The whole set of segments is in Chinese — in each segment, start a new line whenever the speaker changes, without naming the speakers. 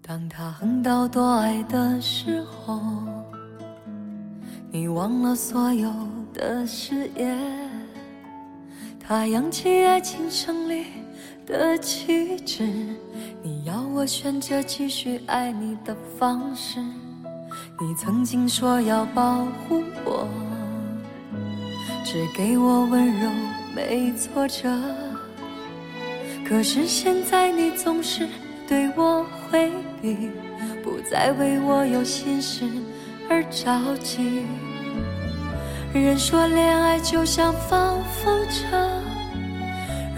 当他横刀夺爱的时候，你忘了所有的誓言。他扬起爱情胜利的旗帜，你要我选择继续爱你的方式。你曾经说要保护我，只给我温柔没挫折。可是现在你总是对我回避，不再为我有心事而着急。人说恋爱就像放风筝，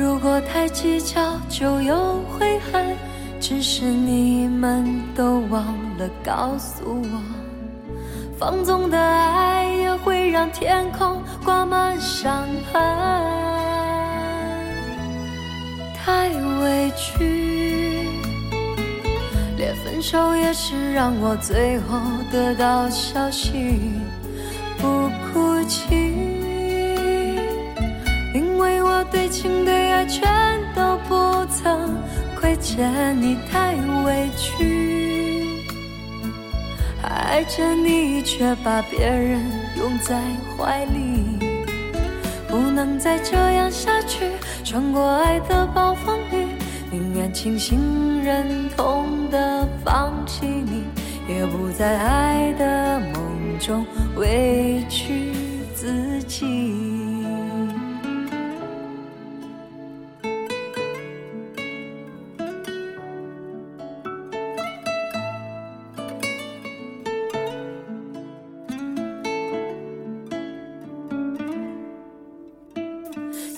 如果太计较就有悔恨。只是你们都忘了告诉我，放纵的爱也会让天空挂满伤痕。太委屈，连分手也是让我最后得到消息，不哭泣，我对情对爱全都不曾亏欠你，太委屈，爱着你却把别人拥在怀里。不能再这样下去，穿过爱的暴风雨，宁愿清醒忍痛的放弃你，也不在爱的梦中委屈自己。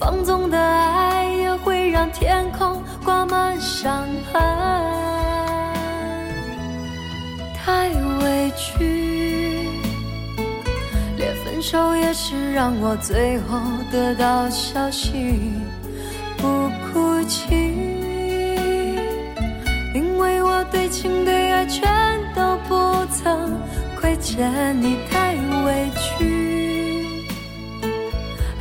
放纵的爱也会让天空挂满伤痕。太委屈，连分手也是让我最后得到消息，不哭泣，因为我对情对爱全都不曾。亏欠你太委屈，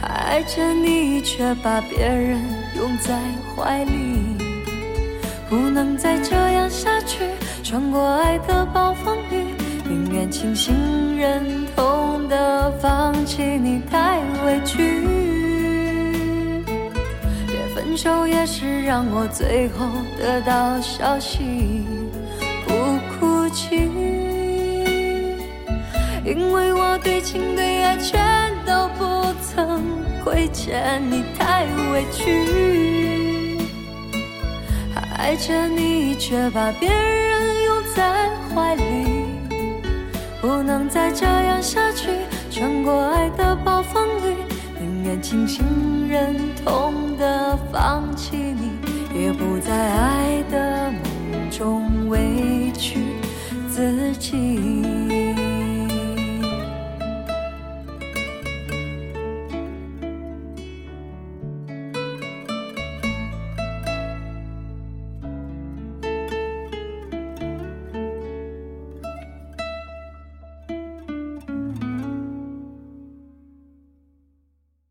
爱着你却把别人拥在怀里，不能再这样下去。穿过爱的暴风雨，宁愿清醒忍痛的放弃你太委屈，连分手也是让我最后得到消息，不哭泣。因为我对情对爱全都不亏欠你，太委屈，爱着你却把别人拥在怀里，不能再这样下去。穿过爱的暴风雨，宁愿清醒忍痛